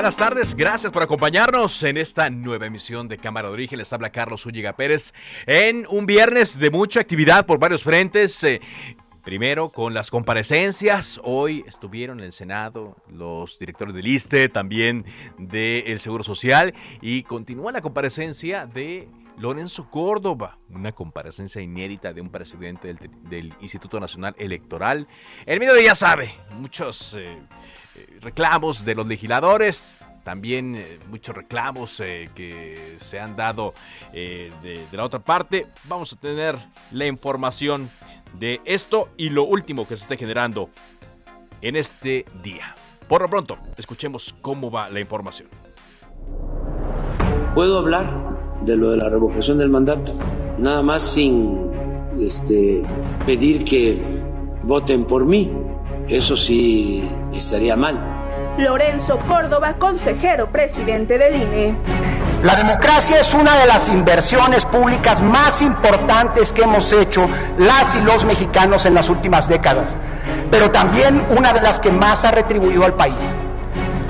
Buenas tardes, gracias por acompañarnos en esta nueva emisión de Cámara de Origen. Les habla Carlos Zúñiga Pérez en un viernes de mucha actividad por varios frentes. Eh, primero con las comparecencias. Hoy estuvieron en el Senado los directores del ISTE, también del Seguro Social y continúa la comparecencia de Lorenzo Córdoba, una comparecencia inédita de un presidente del, Instituto Nacional Electoral. El medio de ya sabe, muchos... Eh, reclamos de los legisladores, también eh, muchos reclamos eh, que se han dado eh, de, la otra parte. Vamos a tener la información de esto y lo último que se está generando en este día. Por lo pronto, escuchemos cómo va la información. Puedo hablar de lo de la revocación del mandato, nada más sin este, pedir que voten por mí eso sí estaría mal. Lorenzo Córdoba, consejero presidente del INE. La democracia es una de las inversiones públicas más importantes que hemos hecho las y los mexicanos en las últimas décadas, pero también una de las que más ha retribuido al país.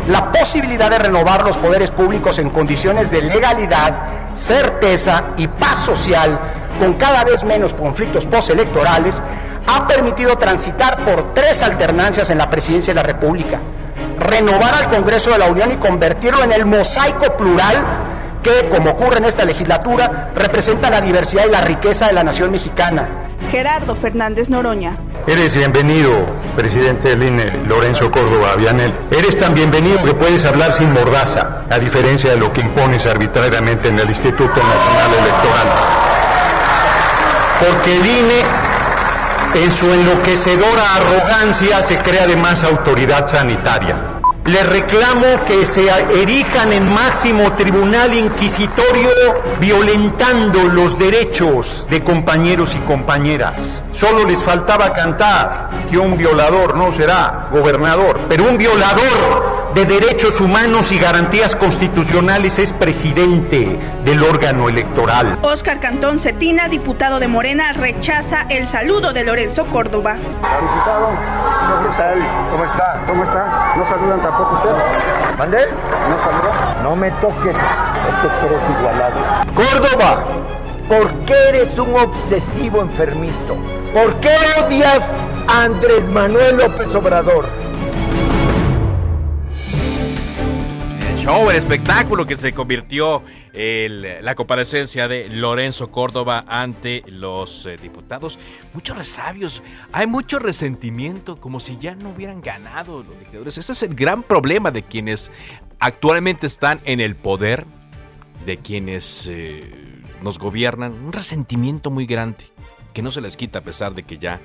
La posibilidad de renovar los poderes públicos en condiciones de legalidad, certeza y paz social, con cada vez menos conflictos postelectorales, ha permitido transitar por tres alternancias en la presidencia de la República, renovar al Congreso de la Unión y convertirlo en el mosaico plural que, como ocurre en esta legislatura, representa la diversidad y la riqueza de la nación mexicana. Gerardo Fernández Noroña. Eres bienvenido, presidente del INE, Lorenzo Córdoba Vianel. Eres tan bienvenido que puedes hablar sin mordaza, a diferencia de lo que impones arbitrariamente en el Instituto Nacional Electoral. Porque el INE en su enloquecedora arrogancia se crea además autoridad sanitaria. Le reclamo que se erijan en máximo tribunal inquisitorio violentando los derechos de compañeros y compañeras. Solo les faltaba cantar que un violador no será gobernador, pero un violador de Derechos Humanos y Garantías Constitucionales es presidente del órgano electoral. Óscar Cantón Cetina, diputado de Morena, rechaza el saludo de Lorenzo Córdoba. Diputado. ¿Cómo está? ¿Cómo está? ¿No saludan tampoco usted? ¿Mandé? ¿No saludan? No me toques, te crees igualado. Córdoba, ¿por qué eres un obsesivo enfermizo? ¿Por qué odias a Andrés Manuel López Obrador? Show, el espectáculo que se convirtió la comparecencia de Lorenzo Córdoba ante los eh, diputados. Muchos resabios, hay mucho resentimiento, como si ya no hubieran ganado los legisladores. Ese es el gran problema de quienes actualmente están en el poder, de quienes eh, nos gobiernan. Un resentimiento muy grande que no se les quita a pesar de que ya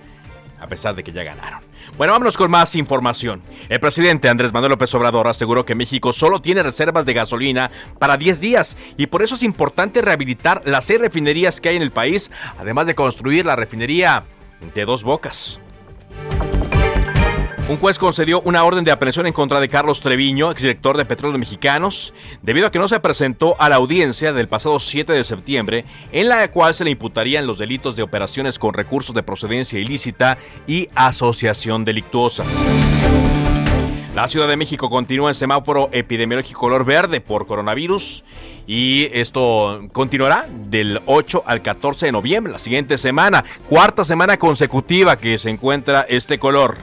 a pesar de que ya ganaron. Bueno, vámonos con más información. El presidente Andrés Manuel López Obrador aseguró que México solo tiene reservas de gasolina para 10 días y por eso es importante rehabilitar las seis refinerías que hay en el país, además de construir la refinería de dos bocas. Un juez concedió una orden de aprehensión en contra de Carlos Treviño, exdirector de Petróleos Mexicanos, debido a que no se presentó a la audiencia del pasado 7 de septiembre, en la cual se le imputarían los delitos de operaciones con recursos de procedencia ilícita y asociación delictuosa. La Ciudad de México continúa en semáforo epidemiológico color verde por coronavirus y esto continuará del 8 al 14 de noviembre, la siguiente semana, cuarta semana consecutiva que se encuentra este color.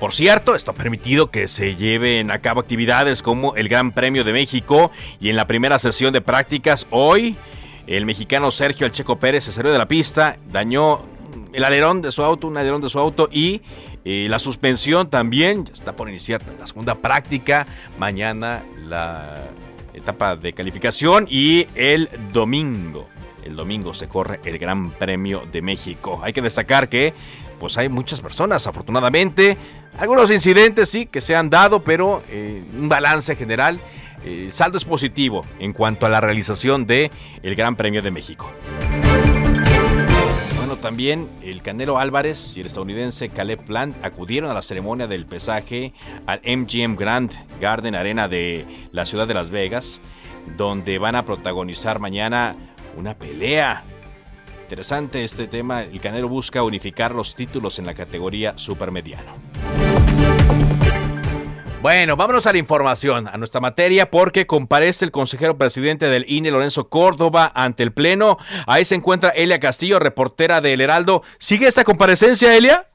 Por cierto, esto ha permitido que se lleven a cabo actividades como el Gran Premio de México y en la primera sesión de prácticas hoy el mexicano Sergio El Checo Pérez se salió de la pista, dañó el alerón de su auto, un alerón de su auto y eh, la suspensión también está por iniciar la segunda práctica. Mañana la etapa de calificación y el domingo. El domingo se corre el Gran Premio de México. Hay que destacar que pues hay muchas personas, afortunadamente. Algunos incidentes sí que se han dado, pero eh, un balance general el saldo es positivo en cuanto a la realización de el Gran Premio de México. Bueno, también el Canelo Álvarez y el estadounidense Caleb Plant acudieron a la ceremonia del pesaje al MGM Grand Garden Arena de la ciudad de Las Vegas, donde van a protagonizar mañana una pelea. Interesante este tema, el Canelo busca unificar los títulos en la categoría supermediano. Bueno, vámonos a la información, a nuestra materia, porque comparece el consejero presidente del INE, Lorenzo Córdoba, ante el Pleno. Ahí se encuentra Elia Castillo, reportera de El Heraldo. ¿Sigue esta comparecencia, Elia?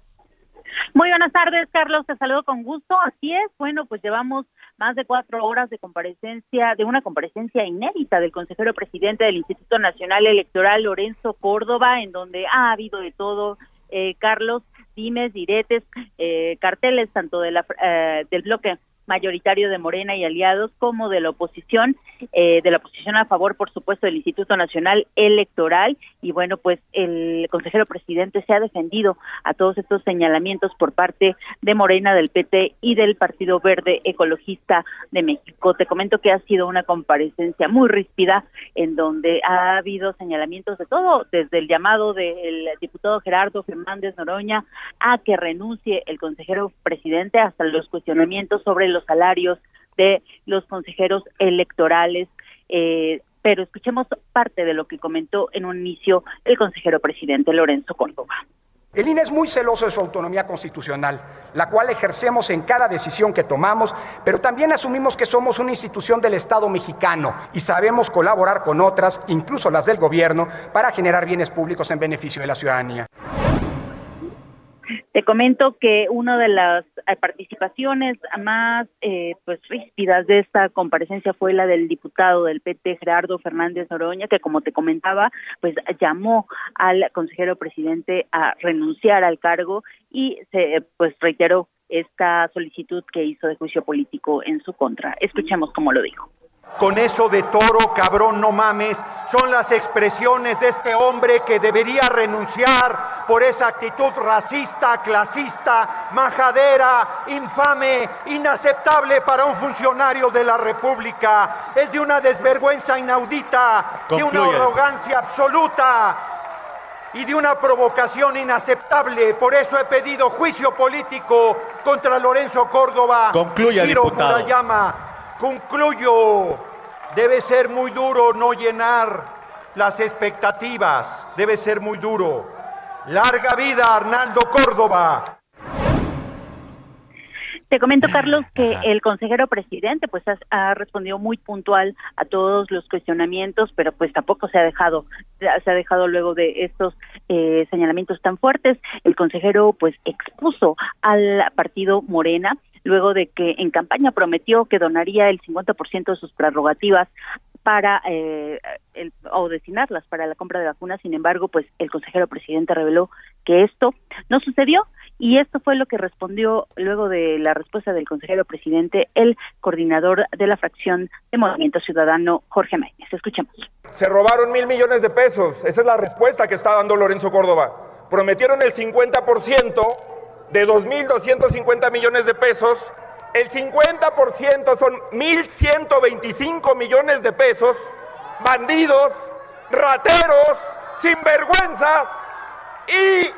Muy buenas tardes, Carlos. Te saludo con gusto. Así es. Bueno, pues llevamos más de cuatro horas de comparecencia, de una comparecencia inédita del consejero presidente del Instituto Nacional Electoral, Lorenzo Córdoba, en donde ha habido de todo, eh, Carlos dimes, diretes, eh, carteles tanto de la, eh, del bloque mayoritario de Morena y aliados como de la oposición, eh, de la oposición a favor, por supuesto, del Instituto Nacional Electoral. Y bueno, pues el consejero presidente se ha defendido a todos estos señalamientos por parte de Morena, del PT y del Partido Verde Ecologista de México. Te comento que ha sido una comparecencia muy ríspida en donde ha habido señalamientos de todo, desde el llamado del diputado Gerardo Fernández Noroña a que renuncie el consejero presidente hasta los cuestionamientos sobre los salarios de los consejeros electorales. Eh, pero escuchemos parte de lo que comentó en un inicio el consejero presidente Lorenzo Córdoba. El INE es muy celoso de su autonomía constitucional, la cual ejercemos en cada decisión que tomamos, pero también asumimos que somos una institución del Estado mexicano y sabemos colaborar con otras, incluso las del gobierno, para generar bienes públicos en beneficio de la ciudadanía. Te comento que una de las eh, participaciones más eh, pues ríspidas de esta comparecencia fue la del diputado del PT Gerardo Fernández Noroña, que como te comentaba, pues llamó al consejero presidente a renunciar al cargo y se pues reiteró esta solicitud que hizo de juicio político en su contra. Escuchemos cómo lo dijo. Con eso de toro, cabrón, no mames, son las expresiones de este hombre que debería renunciar por esa actitud racista, clasista, majadera, infame, inaceptable para un funcionario de la República. Es de una desvergüenza inaudita, de una arrogancia absoluta y de una provocación inaceptable. Por eso he pedido juicio político contra Lorenzo Córdoba. Concluya, diputado. Concluyo, debe ser muy duro no llenar las expectativas, debe ser muy duro. Larga vida, Arnaldo Córdoba. Te comento, Carlos, que el consejero presidente pues ha, respondido muy puntual a todos los cuestionamientos, pero pues tampoco se ha dejado, se ha dejado luego de estos eh, señalamientos tan fuertes. El consejero pues expuso al partido Morena luego de que en campaña prometió que donaría el 50% de sus prerrogativas para eh, o destinarlas para la compra de vacunas. Sin embargo, pues el consejero presidente reveló que esto no sucedió y esto fue lo que respondió luego de la respuesta del consejero presidente el coordinador de la fracción de Movimiento Ciudadano Jorge Méndez. Escuchemos. Se robaron mil millones de pesos. Esa es la respuesta que está dando Lorenzo Córdoba. Prometieron el 50% de 2.250 millones de pesos, el 50% son 1.125 millones de pesos, bandidos, rateros, sinvergüenzas, y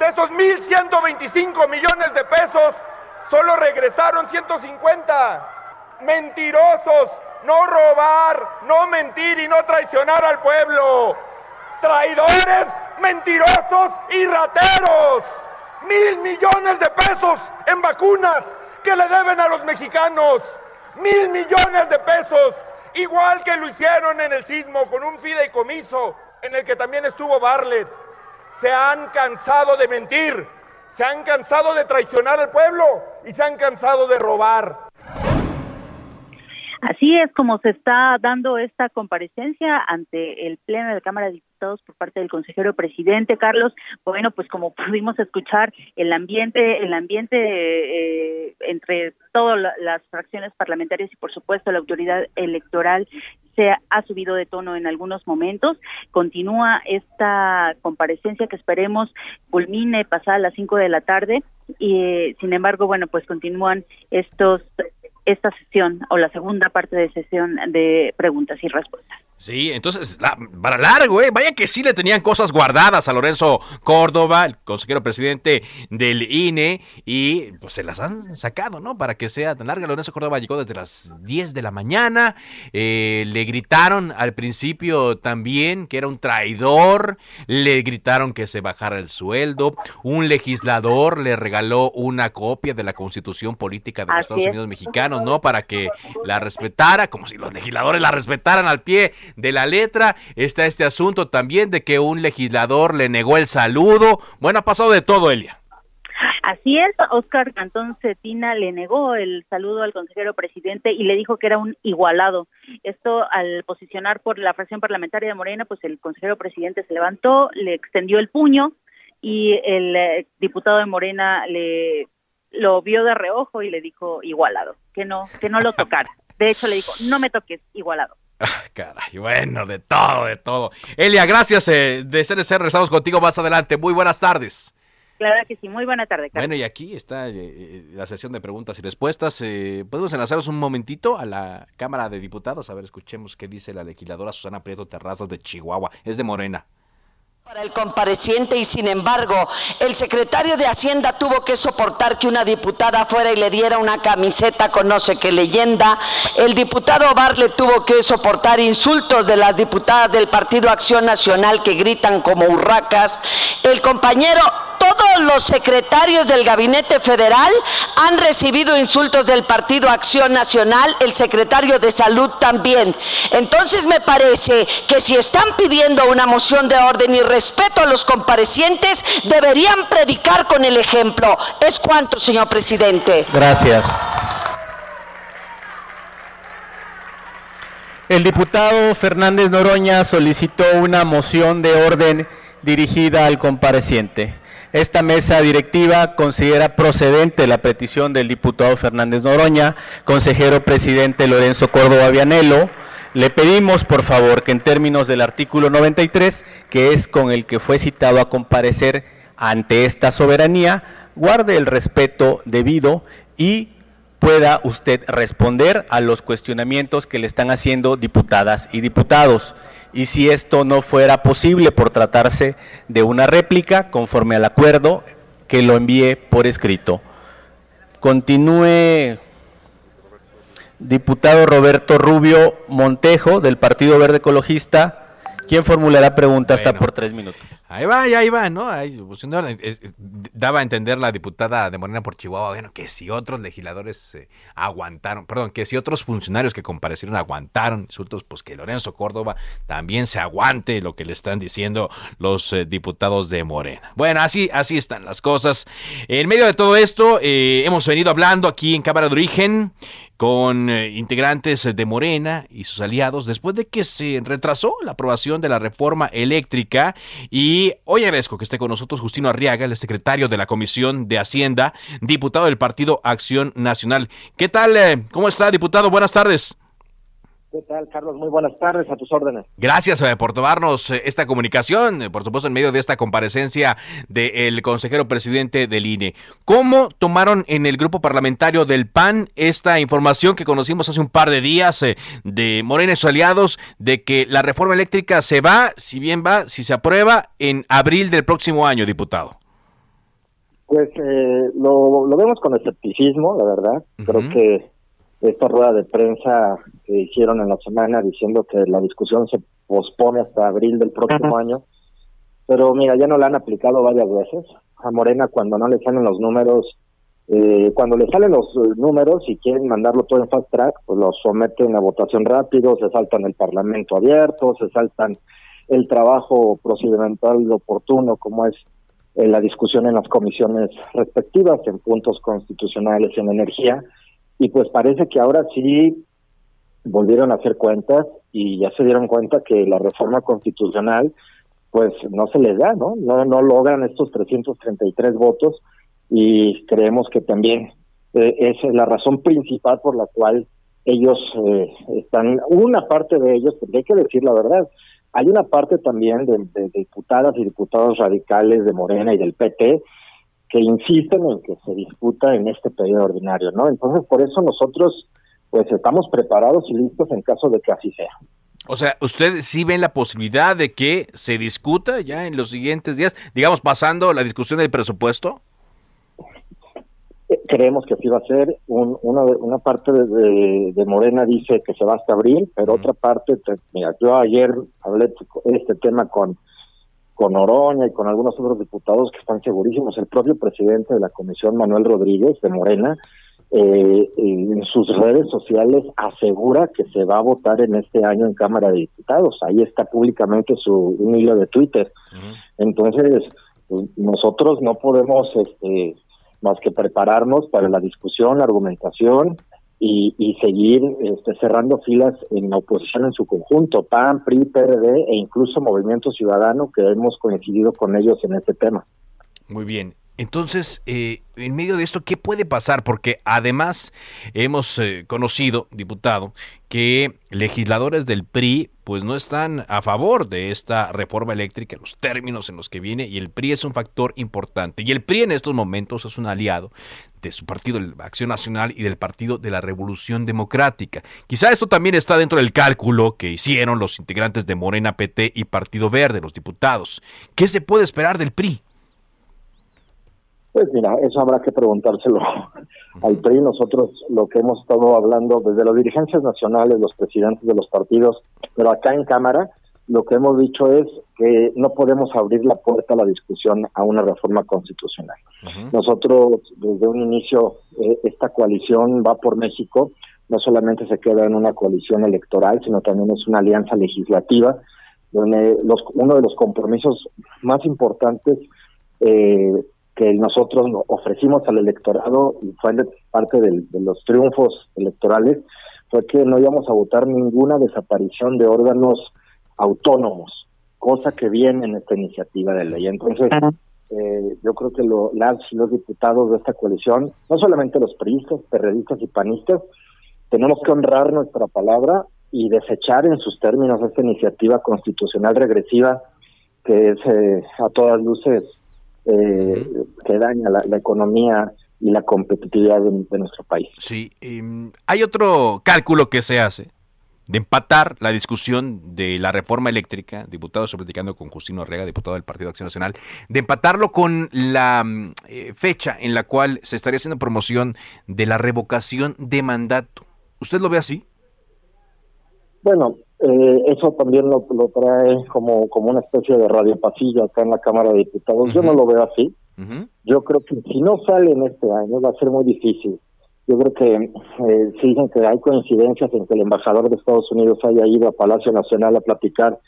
de esos 1.125 millones de pesos, solo regresaron 150. Mentirosos, no robar, no mentir y no traicionar al pueblo. Traidores, mentirosos y rateros mil millones de pesos en vacunas que le deben a los mexicanos. Mil millones de pesos, igual que lo hicieron en el sismo con un fideicomiso en el que también estuvo Barlet. Se han cansado de mentir Se han cansado de traicionar al pueblo y se han cansado de robar. Así es como se está dando esta comparecencia ante el Pleno de la Cámara de Diputados por parte del consejero presidente Carlos. Bueno, pues como pudimos escuchar, el ambiente, el ambiente eh, entre todas las fracciones parlamentarias y por supuesto la autoridad electoral se ha subido de tono en algunos momentos. Continúa esta comparecencia que esperemos culmine pasada las cinco de la tarde y eh, sin embargo, bueno, pues continúan estos esta sesión o la segunda parte de sesión de preguntas y respuestas. Sí, entonces, para largo, ¿eh? Vaya que sí le tenían cosas guardadas a Lorenzo Córdoba, el consejero presidente del INE, y pues se las han sacado, ¿no? Para que sea tan larga. Lorenzo Córdoba llegó desde las 10 de la mañana, eh, le gritaron al principio también que era un traidor, le gritaron que se bajara el sueldo, un legislador le regaló una copia de la constitución política de los Estados Unidos mexicanos, ¿no? Para que la respetara, como si los legisladores la respetaran al pie de la letra. Está este asunto también de que un legislador le negó el saludo. Bueno, ha pasado de todo, Elia. Así es, Oscar Cantón Cetina le negó el saludo al consejero presidente y le dijo que era un igualado. Esto al posicionar por la fracción parlamentaria de Morena, pues el consejero presidente se levantó, le extendió el puño y el eh, diputado de Morena le lo vio de reojo y le dijo igualado, que no, que no lo tocara. De hecho le dijo, no me toques, igualado. Ah, caray, bueno, de todo, de todo. Elia, gracias eh, de ser Regresamos contigo más adelante. Muy buenas tardes. Claro que sí, muy buena tarde. Bueno, y aquí está eh, eh, la sesión de preguntas y respuestas. Podemos enlazaros un momentito a la Cámara de Diputados. A ver, escuchemos qué dice la legisladora Susana Prieto Terrazas de Chihuahua. Es de Morena para el compareciente y sin embargo el secretario de Hacienda tuvo que soportar que una diputada fuera y le diera una camiseta con no sé qué leyenda. El diputado Barle tuvo que soportar insultos de las diputadas del Partido Acción Nacional que gritan como hurracas. El compañero todos los secretarios del gabinete federal han recibido insultos del Partido Acción Nacional, el secretario de Salud también. Entonces me parece que si están pidiendo una moción de orden y respeto a los comparecientes, deberían predicar con el ejemplo. Es cuanto, señor presidente. Gracias. El diputado Fernández Noroña solicitó una moción de orden dirigida al compareciente. Esta mesa directiva considera procedente la petición del diputado Fernández Noroña, consejero presidente Lorenzo Córdoba Vianelo. Le pedimos, por favor, que en términos del artículo 93, que es con el que fue citado a comparecer ante esta soberanía, guarde el respeto debido y pueda usted responder a los cuestionamientos que le están haciendo diputadas y diputados y si esto no fuera posible por tratarse de una réplica, conforme al acuerdo, que lo envíe por escrito. Continúe diputado Roberto Rubio Montejo del Partido Verde Ecologista, quien formulará pregunta hasta por tres minutos. Ahí va, ahí va, ¿no? Ahí, pues, daba a entender la diputada de Morena por Chihuahua, bueno, que si otros legisladores eh, aguantaron, perdón, que si otros funcionarios que comparecieron aguantaron insultos, pues que Lorenzo Córdoba también se aguante lo que le están diciendo los eh, diputados de Morena. Bueno, así, así están las cosas. En medio de todo esto, eh, hemos venido hablando aquí en Cámara de Origen con integrantes de Morena y sus aliados después de que se retrasó la aprobación de la reforma eléctrica y y hoy agradezco que esté con nosotros Justino Arriaga, el secretario de la Comisión de Hacienda, diputado del Partido Acción Nacional. ¿Qué tal? Eh, ¿Cómo está, diputado? Buenas tardes. ¿Qué tal, Carlos? Muy buenas tardes, a tus órdenes. Gracias eh, por tomarnos eh, esta comunicación, por supuesto, en medio de esta comparecencia del consejero presidente del INE. ¿Cómo tomaron en el grupo parlamentario del PAN esta información que conocimos hace un par de días de Morena y sus aliados de que la reforma eléctrica se va, si bien va, si se aprueba, en abril del próximo año, diputado? Pues eh, lo, vemos con escepticismo, la verdad. Creo que esta rueda de prensa que hicieron en la semana diciendo que la discusión se pospone hasta abril del próximo año. Pero mira, ya no la han aplicado varias veces. A Morena cuando no le salen los números, eh, cuando le salen los eh, números y quieren mandarlo todo en fast track, pues lo someten a votación rápido, se saltan el parlamento abierto, se saltan el trabajo procedimental oportuno como es la discusión en las comisiones respectivas, en puntos constitucionales en energía, y pues parece que ahora sí volvieron a hacer cuentas y ya se dieron cuenta que la reforma constitucional pues no se les da, ¿no? No, no logran estos 333 votos y creemos que también eh, es la razón principal por la cual ellos eh, están, una parte de ellos, porque hay que decir la verdad, hay una parte también de, diputadas y diputados radicales de Morena y del PT que insisten en que se disputa en este periodo ordinario, ¿no? Entonces, por eso nosotros, pues, estamos preparados y listos en caso de que así sea. O sea, ¿usted sí ven la posibilidad de que se discuta ya en los siguientes días, digamos, pasando la discusión del presupuesto? creemos que así va a ser. una, una parte de, Morena dice que se va hasta abril, pero otra parte, mira, yo ayer hablé de este tema con, con Oroña y con algunos otros diputados que están segurísimos. El propio presidente de la comisión, Manuel Rodríguez, de Morena, eh, en sus redes sociales asegura que se va a votar en este año en Cámara de Diputados. Ahí está públicamente su un hilo de Twitter. Entonces, pues, nosotros no podemos este, más que prepararnos para la discusión, la argumentación y, y seguir este, cerrando filas en la oposición en su conjunto, PAN, PRI, PRD e incluso Movimiento Ciudadano, que hemos coincidido con ellos en este tema. Muy bien. Entonces, eh, en medio de esto, ¿qué puede pasar? Porque además hemos eh, conocido, diputado, que legisladores del PRI pues no están a favor de esta reforma eléctrica, los términos en los que viene, y el PRI es un factor importante. Y el PRI en estos momentos es un aliado de su partido, la Acción Nacional, y del Partido de la Revolución Democrática. Quizá esto también está dentro del cálculo que hicieron los integrantes de Morena, PT y Partido Verde, los diputados. ¿Qué se puede esperar del PRI? Pues mira, eso habrá que preguntárselo al PRI. Nosotros lo que hemos estado hablando desde las dirigencias nacionales, los presidentes de los partidos, pero acá en Cámara, lo que hemos dicho es que no podemos abrir la puerta a la discusión a una reforma constitucional. Nosotros, desde un inicio, eh, esta coalición va por México, no solamente se queda en una coalición electoral, sino también es una alianza legislativa, donde los, uno de los compromisos más importantes eh, que nosotros ofrecimos al electorado y fue parte de los triunfos electorales fue que no íbamos a votar ninguna desaparición de órganos autónomos, cosa que viene en esta iniciativa de ley. Entonces, eh, yo creo que lo, las los diputados de esta coalición, no solamente los priistas, perredistas y panistas, tenemos que honrar nuestra palabra y desechar en sus términos esta iniciativa constitucional regresiva que es eh, a todas luces eh, que daña la, economía y la competitividad de, nuestro país. Sí, em, hay otro cálculo que se hace de empatar la discusión de la reforma eléctrica, diputado, estoy platicando con Justino Arrega, diputado del Partido de Acción Nacional, de empatarlo con la mm, eh, fecha en la cual se estaría haciendo promoción de la revocación de mandato. ¿Usted lo ve así? Bueno, eh, eso también lo, trae como, como una especie de radio pasillo acá en la Cámara de Diputados. Yo no lo veo así. Yo creo que si no sale en este año va a ser muy difícil. Yo creo que eh, si dicen que hay coincidencias en que el embajador de Estados Unidos haya ido a Palacio Nacional a platicar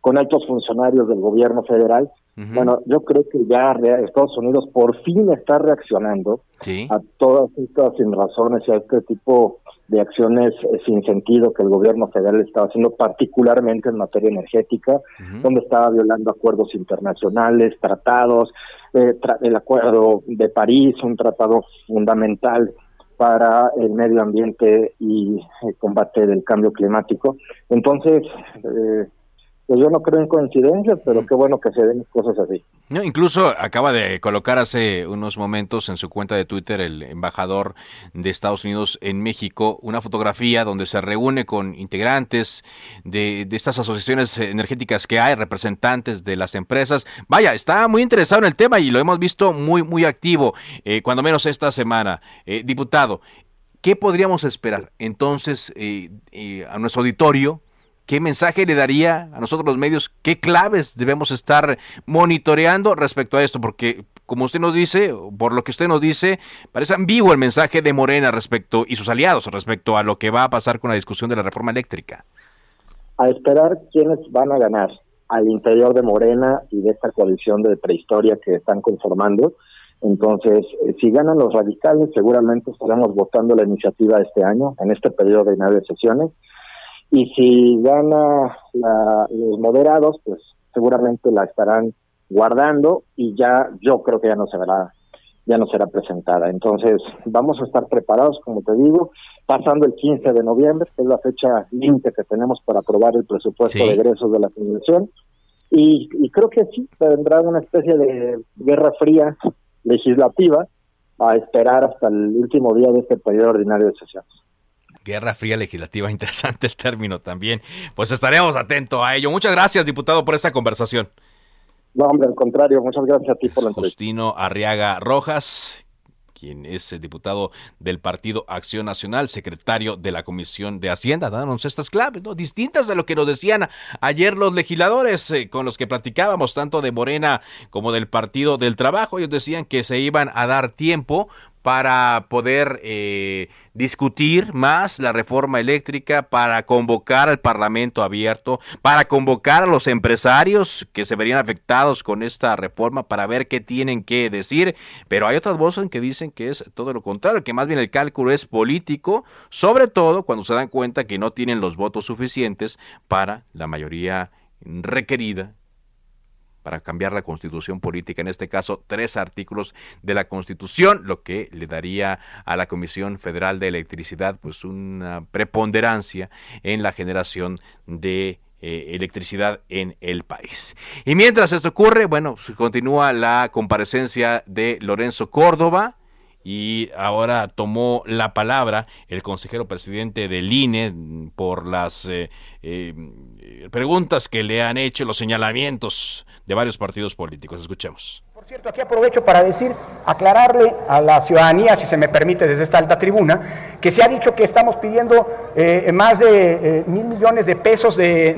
con altos funcionarios del gobierno federal. Bueno, yo creo que ya Estados Unidos por fin está reaccionando a todas estas razones y a este tipo de acciones eh, sin sentido que el gobierno federal estaba haciendo, particularmente en materia energética, donde estaba violando acuerdos internacionales, tratados, eh, el acuerdo de París, un tratado fundamental para el medio ambiente y el combate del cambio climático. Entonces, eh, pues yo no creo en coincidencias, pero qué bueno que se den cosas así. No, incluso acaba de colocar hace unos momentos en su cuenta de Twitter el embajador de Estados Unidos en México una fotografía donde se reúne con integrantes de, estas asociaciones energéticas que hay, representantes de las empresas. Vaya, está muy interesado en el tema y lo hemos visto muy, muy activo, eh, cuando menos esta semana. Eh, diputado, ¿qué podríamos esperar entonces eh, a nuestro auditorio? ¿Qué mensaje le daría a nosotros los medios? ¿Qué claves debemos estar monitoreando respecto a esto? Porque, como usted nos dice, por lo que usted nos dice, parece ambiguo el mensaje de Morena respecto y sus aliados respecto a lo que va a pasar con la discusión de la reforma eléctrica. A esperar quiénes van a ganar. al interior de Morena y de esta coalición de prehistoria que están conformando. Entonces, eh, si ganan los radicales, seguramente estaremos votando la iniciativa este año, en este periodo de nueve sesiones. Y si gana los moderados, pues seguramente la estarán guardando y ya yo creo que ya no se verá ya no será presentada. Entonces, vamos a estar preparados, como te digo, pasando el 15 de noviembre, que es la fecha límite que tenemos para aprobar el presupuesto de egresos de la Convención. Y, y creo que sí, vendrá una especie de guerra fría legislativa a esperar hasta el último día de este periodo ordinario de sesiones. Guerra Fría Legislativa, interesante el término también. Pues estaremos atentos a ello. Muchas gracias, diputado, por esta conversación. No, hombre, al contrario, muchas gracias a ti por la entrevista. Justino Arriaga Rojas, quien es diputado del Partido Acción Nacional, secretario de la Comisión de Hacienda, dándonos estas claves, ¿no? Distintas de lo que nos decían ayer los legisladores eh, con los que platicábamos, tanto de Morena como del Partido del Trabajo. Ellos decían que se iban a dar tiempo para poder eh, discutir más la reforma eléctrica, para convocar al Parlamento abierto, para convocar a los empresarios que se verían afectados con esta reforma para ver qué tienen que decir. Pero hay otras voces que dicen que es todo lo contrario, que más bien el cálculo es político, sobre todo cuando se dan cuenta que no tienen los votos suficientes para la mayoría requerida para cambiar la constitución política, en este caso tres artículos de la constitución, lo que le daría a la Comisión Federal de Electricidad pues una preponderancia en la generación de eh, electricidad en el país. Y mientras esto ocurre, bueno, continúa la comparecencia de Lorenzo Córdoba, y ahora tomó la palabra el consejero presidente del INE por las eh, eh, preguntas que le han hecho, los señalamientos de varios partidos políticos. Escuchemos. Cierto, aquí aprovecho para decir, aclararle a la ciudadanía, si se me permite desde esta alta tribuna, que se ha dicho que estamos pidiendo eh, más de eh, mil millones de pesos de,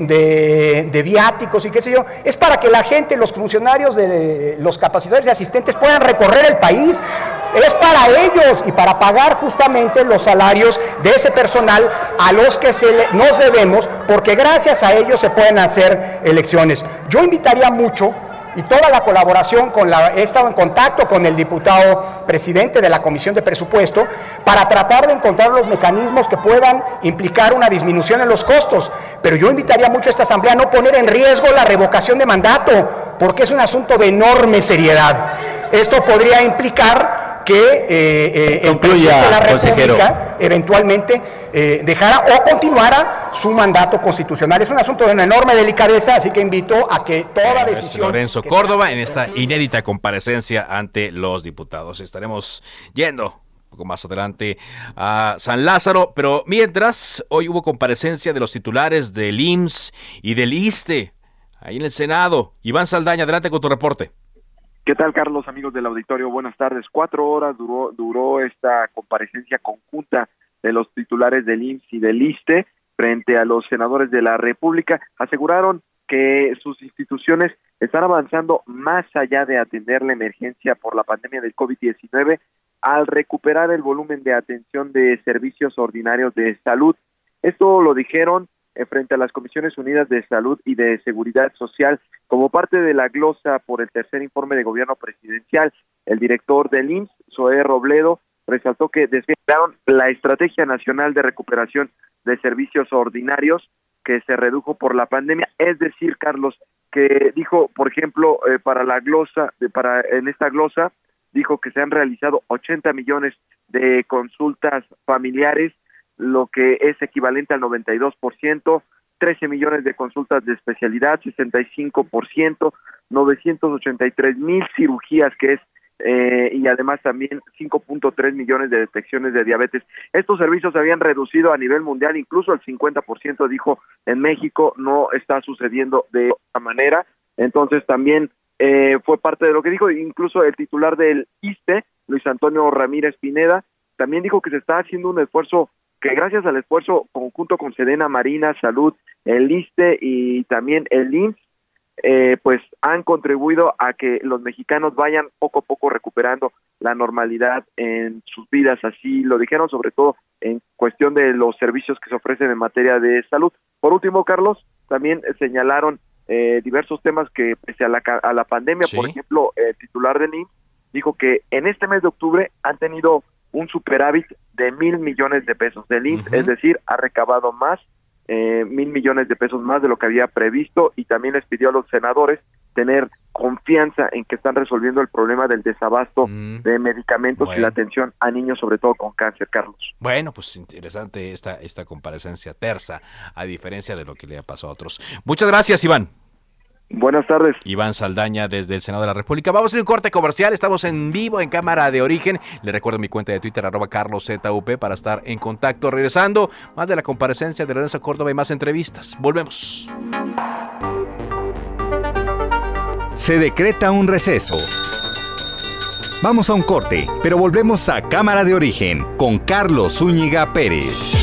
de, viáticos y qué sé yo. Es para que la gente, los funcionarios, de los capacitadores y asistentes puedan recorrer el país. Es para ellos y para pagar justamente los salarios de ese personal a los que se nos debemos, porque gracias a ellos se pueden hacer elecciones. Yo invitaría mucho y toda la colaboración con la, he estado en contacto con el diputado presidente de la Comisión de Presupuesto para tratar de encontrar los mecanismos que puedan implicar una disminución en los costos. Pero yo invitaría mucho a esta Asamblea a no poner en riesgo la revocación de mandato, porque es un asunto de enorme seriedad. Esto podría implicar que eh, eh, el presidente de la República eventualmente eh, dejara o continuara su mandato constitucional. Es un asunto de una enorme delicadeza, así que invito a que toda decisión... Lorenzo Córdoba en esta inédita comparecencia ante los diputados. Estaremos yendo un poco más adelante a San Lázaro, pero mientras, hoy hubo comparecencia de los titulares del IMSS y del ISTE, ahí en el Senado. Iván Saldaña, adelante con tu reporte. ¿Qué tal, Carlos, amigos del auditorio? Buenas tardes. Cuatro horas duró, duró esta comparecencia conjunta de los titulares del IMSS y del ISTE frente a los senadores de la República. Aseguraron que sus instituciones están avanzando más allá de atender la emergencia por la pandemia del COVID-19 al recuperar el volumen de atención de servicios ordinarios de salud. Esto lo dijeron frente a las Comisiones Unidas de Salud y de Seguridad Social como parte de la glosa por el tercer informe de gobierno presidencial. El director del IMSS, Zoé Robledo, resaltó que desvelaron la Estrategia Nacional de Recuperación de Servicios Ordinarios que se redujo por la pandemia, es decir, Carlos, que dijo, por ejemplo, eh, para la glosa, para en esta glosa dijo que se han realizado 80 millones de consultas familiares lo que es equivalente al 92%, 13 millones de consultas de especialidad, 65%, 983 mil cirugías, que es eh, y además también 5.3 millones de detecciones de diabetes. Estos servicios se habían reducido a nivel mundial, incluso el 50% dijo en México no está sucediendo de esta manera. Entonces también eh, fue parte de lo que dijo, incluso el titular del ISTE, Luis Antonio Ramírez Pineda, también dijo que se está haciendo un esfuerzo que gracias al esfuerzo conjunto con Sedena Marina, Salud, el ISTE y también el INS, eh, pues han contribuido a que los mexicanos vayan poco a poco recuperando la normalidad en sus vidas, así lo dijeron sobre todo en cuestión de los servicios que se ofrecen en materia de salud. Por último, Carlos, también señalaron eh, diversos temas que pese a la, a la pandemia, por ejemplo, el titular del IMSS dijo que en este mes de octubre han tenido un superávit de mil millones de pesos del IMSS, es decir, ha recabado más, eh, mil millones de pesos más de lo que había previsto y también les pidió a los senadores tener confianza en que están resolviendo el problema del desabasto Mm. de medicamentos y la atención a niños, sobre todo con cáncer, Carlos. Bueno, pues interesante esta, esta comparecencia tersa, a diferencia de lo que le ha pasado a otros. Muchas gracias, Iván. Buenas tardes. Iván Saldaña desde el Senado de la República. Vamos a hacer un corte comercial. Estamos en vivo en Cámara de Origen. Le recuerdo mi cuenta de Twitter, arroba carloszup, para estar en contacto. Regresando, más de la comparecencia de Lorenzo Córdoba y más entrevistas. Volvemos. Se decreta un receso. Vamos a un corte, pero volvemos a Cámara de Origen con Carlos Zúñiga Pérez.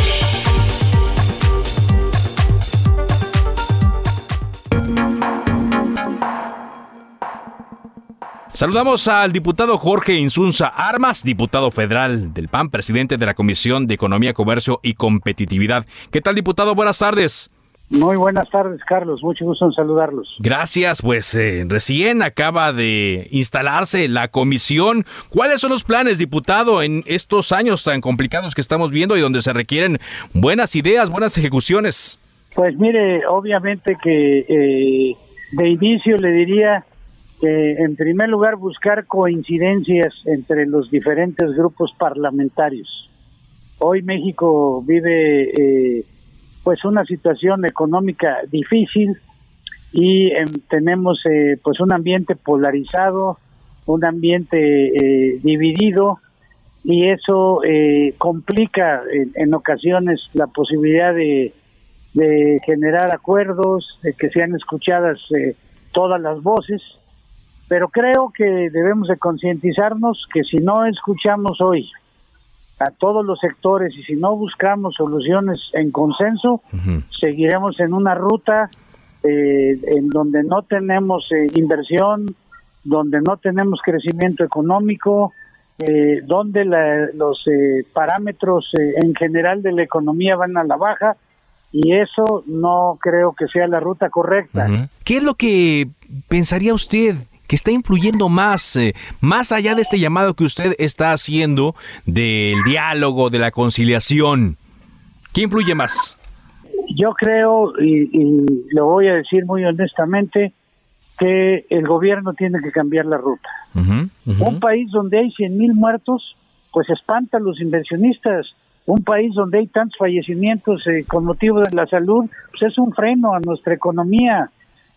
Saludamos al diputado Jorge Insunza Armas, diputado federal del PAN, presidente de la Comisión de Economía, Comercio y Competitividad. ¿Qué tal, diputado? Buenas tardes. Muy buenas tardes, Carlos. Mucho gusto en saludarlos. Gracias, pues eh, recién acaba de instalarse la comisión. ¿Cuáles son los planes, diputado, en estos años tan complicados que estamos viendo y donde se requieren buenas ideas, buenas ejecuciones? Pues mire, obviamente que eh, de inicio le diría que en primer lugar buscar coincidencias entre los diferentes grupos parlamentarios. Hoy México vive eh, pues una situación económica difícil y eh, tenemos pues un ambiente polarizado, un ambiente eh, dividido y eso eh, complica en, en, ocasiones la posibilidad de, de, generar acuerdos, de que sean escuchadas todas las voces, pero creo que debemos de concientizarnos que si no escuchamos hoy a todos los sectores y si no buscamos soluciones en consenso, uh -huh. seguiremos en una ruta eh, en donde no tenemos eh, inversión, donde no tenemos crecimiento económico, eh, donde la, los parámetros en general de la economía van a la baja y eso no creo que sea la ruta correcta. Uh -huh. ¿Qué es lo que pensaría usted que está influyendo más, eh, más allá de este llamado que usted está haciendo del diálogo, de la conciliación? ¿Qué influye más? Yo creo, y, y, lo voy a decir muy honestamente, que el gobierno tiene que cambiar la ruta. Uh -huh, uh -huh. Un país donde hay 100 mil muertos, pues espanta a los inversionistas. Un país donde hay tantos fallecimientos eh, con motivo de la salud, pues es un freno a nuestra economía.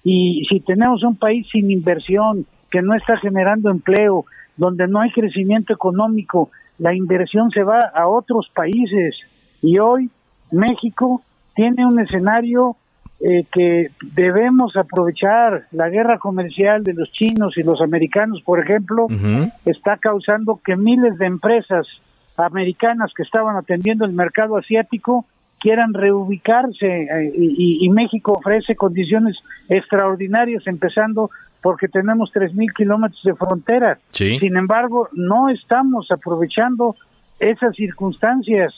Y si tenemos un país sin inversión, que no está generando empleo, donde no hay crecimiento económico, la inversión se va a otros países. Y hoy México tiene un escenario eh, que debemos aprovechar. La guerra comercial de los chinos y los americanos, por ejemplo, uh -huh. está causando que miles de empresas americanas que estaban atendiendo el mercado asiático quieran reubicarse eh, y, y, México ofrece condiciones extraordinarias, empezando porque tenemos 3.000 kilómetros de frontera. Sí. Sin embargo, no estamos aprovechando esas circunstancias.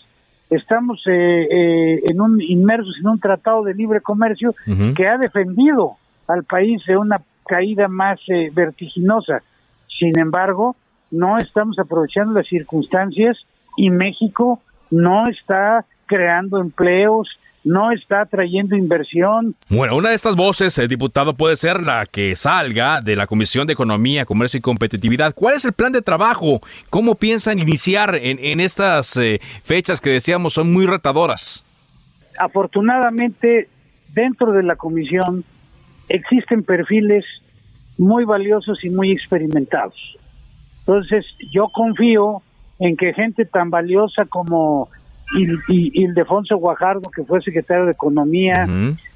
Estamos eh, eh, en un inmersos en un tratado de libre comercio uh -huh. que ha defendido al país de una caída más eh, vertiginosa. Sin embargo, no estamos aprovechando las circunstancias y México no está creando empleos no está trayendo inversión. Bueno, una de estas voces, el diputado, puede ser la que salga de la Comisión de Economía, Comercio y Competitividad. ¿Cuál es el plan de trabajo? ¿Cómo piensan iniciar en, estas eh, fechas que decíamos son muy retadoras? Afortunadamente, dentro de la comisión existen perfiles muy valiosos y muy experimentados. Entonces, yo confío en que gente tan valiosa como y, Ildefonso Guajardo, que fue secretario de Economía,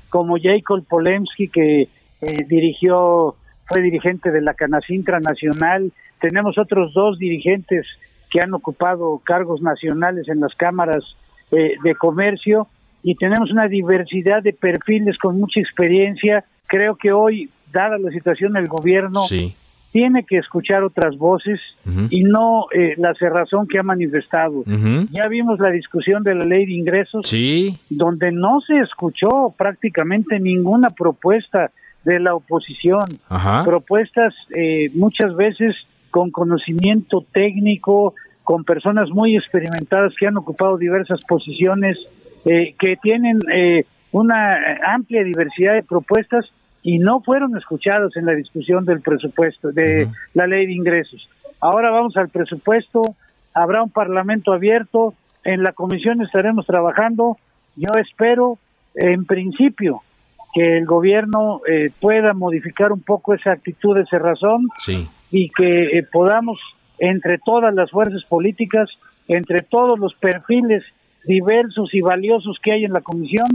como Jacob Polemski, que eh, dirigió, fue dirigente de la Canacintra Nacional. Tenemos otros dos dirigentes que han ocupado cargos nacionales en las cámaras eh, de comercio y tenemos una diversidad de perfiles con mucha experiencia. Creo que hoy, dada la situación del gobierno, tiene que escuchar otras voces y no eh, la cerrazón que ha manifestado. Ya vimos la discusión de la ley de ingresos, donde no se escuchó prácticamente ninguna propuesta de la oposición, propuestas eh, muchas veces con conocimiento técnico, con personas muy experimentadas que han ocupado diversas posiciones, eh, que tienen una amplia diversidad de propuestas y no fueron escuchados en la discusión del presupuesto, de la ley de ingresos. Ahora vamos al presupuesto, habrá un parlamento abierto, en la comisión estaremos trabajando. Yo espero, en principio, que el gobierno eh, pueda modificar un poco esa actitud, esa razón, y que eh, podamos, entre todas las fuerzas políticas, entre todos los perfiles diversos y valiosos que hay en la comisión,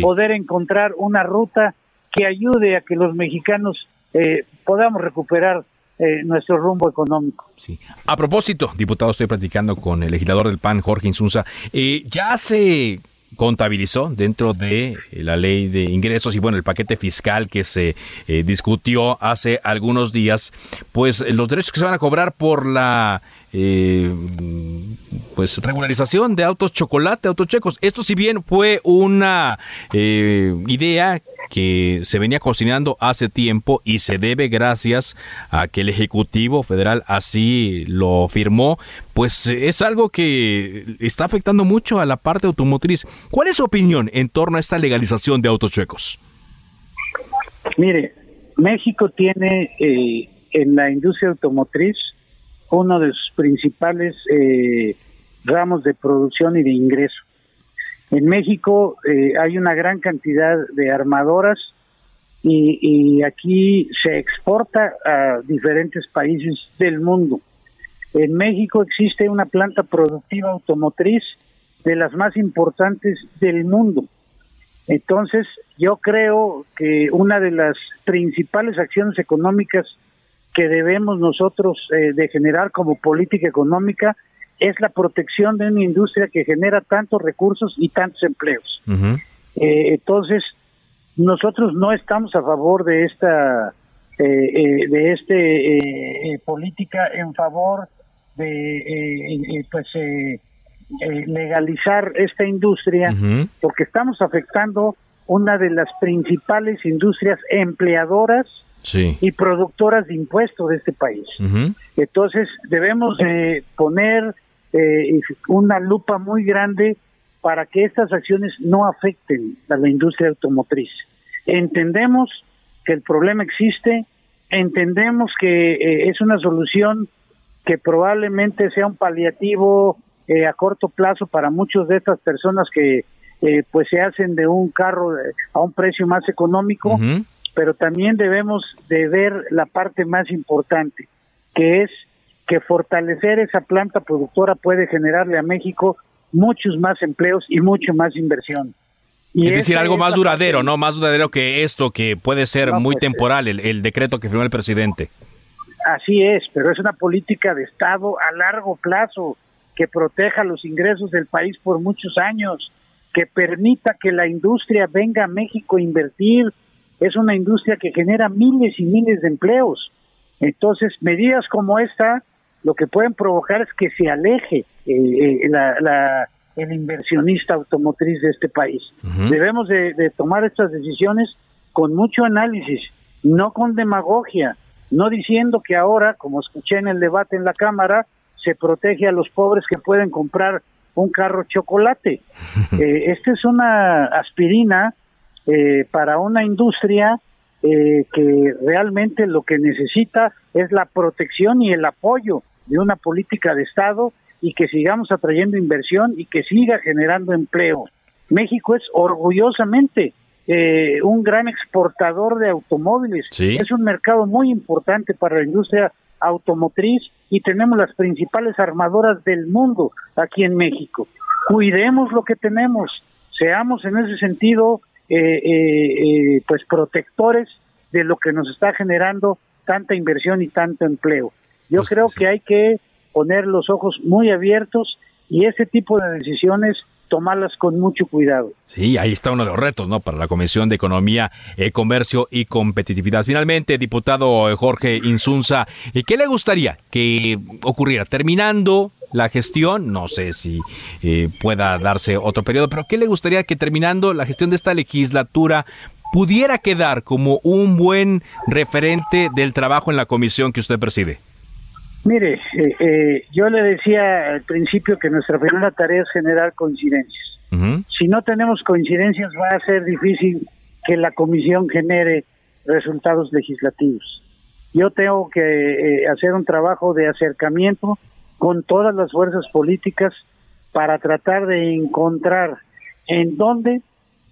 poder encontrar una ruta que ayude a que los mexicanos eh, podamos recuperar eh, nuestro rumbo económico. Sí. A propósito, diputado, estoy platicando con el legislador del PAN, Jorge Insunza. Eh, ya se contabilizó dentro de la ley de ingresos y bueno el paquete fiscal que se discutió hace algunos días pues los derechos que se van a cobrar por la pues regularización de autos chocolate, autos checos. Esto si bien fue una idea que se venía cocinando hace tiempo y se debe gracias a que el Ejecutivo Federal así lo firmó, pues es algo que está afectando mucho a la parte automotriz. ¿Cuál es su opinión en torno a esta legalización de autos chuecos? Mire, México tiene eh, en la industria automotriz uno de sus principales eh, ramos de producción y de ingreso. En México eh, hay una gran cantidad de armadoras y, aquí se exporta a diferentes países del mundo. En México existe una planta productiva automotriz de las más importantes del mundo. Entonces, yo creo que una de las principales acciones económicas que debemos nosotros eh, de generar como política económica es la protección de una industria que genera tantos recursos y tantos empleos. Eh, entonces, nosotros no estamos a favor de esta eh, eh, de este política en favor de pues legalizar esta industria porque estamos afectando una de las principales industrias empleadoras y productoras de impuestos de este país. Entonces debemos poner eh, una lupa muy grande para que estas acciones no afecten a la industria automotriz. Entendemos que el problema existe, entendemos que eh, es una solución que probablemente sea un paliativo eh, a corto plazo para muchas de estas personas que eh, pues se hacen de un carro a un precio más económico, pero también debemos de ver la parte más importante, que es que fortalecer esa planta productora puede generarle a México muchos más empleos y mucho más inversión. Y es decir, algo más duradero, ¿no? Más duradero que esto, que puede ser muy pues, temporal, el, el decreto que firmó el presidente. Así es, pero es una política de Estado a largo plazo que proteja los ingresos del país por muchos años, que permita que la industria venga a México a invertir. Es una industria que genera miles y miles de empleos. Entonces, medidas como esta lo que pueden provocar es que se aleje eh, eh, la, el inversionista automotriz de este país. Debemos de, tomar estas decisiones con mucho análisis, no con demagogia, no diciendo que ahora, como escuché en el debate en la Cámara, se protege a los pobres que pueden comprar un carro chocolate. Eh, esta es una aspirina eh, para una industria eh, que realmente lo que necesita es la protección y el apoyo de una política de Estado y que sigamos atrayendo inversión y que siga generando empleo. México es orgullosamente eh, un gran exportador de automóviles. Es un mercado muy importante para la industria automotriz y tenemos las principales armadoras del mundo aquí en México. Cuidemos lo que tenemos, seamos en ese sentido eh, eh, eh, pues protectores de lo que nos está generando tanta inversión y tanto empleo. Yo Pues creo que hay que poner los ojos muy abiertos y ese tipo de decisiones tomarlas con mucho cuidado. Sí, ahí está uno de los retos, ¿no? Para la Comisión de Economía, eh, Comercio y Competitividad. Finalmente, diputado Jorge Insunza, ¿qué le gustaría que ocurriera? Terminando la gestión, no sé si eh, pueda darse otro periodo, pero ¿qué le gustaría que terminando la gestión de esta legislatura pudiera quedar como un buen referente del trabajo en la comisión que usted preside? Mire, eh, eh, yo le decía al principio que nuestra primera tarea es generar coincidencias. Si no tenemos coincidencias va a ser difícil que la comisión genere resultados legislativos. Yo tengo que eh, hacer un trabajo de acercamiento con todas las fuerzas políticas para tratar de encontrar en dónde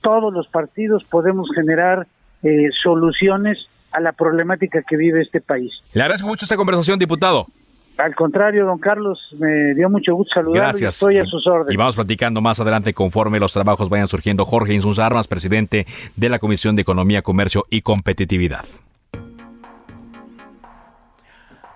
todos los partidos podemos generar eh, soluciones a la problemática que vive este país. Le agradezco mucho esta conversación, diputado. Al contrario, don Carlos, me dio mucho gusto saludarlo y Gracias. estoy a sus órdenes. Y vamos platicando más adelante conforme los trabajos vayan surgiendo. Jorge Insunza Armas, presidente de la Comisión de Economía, Comercio y Competitividad.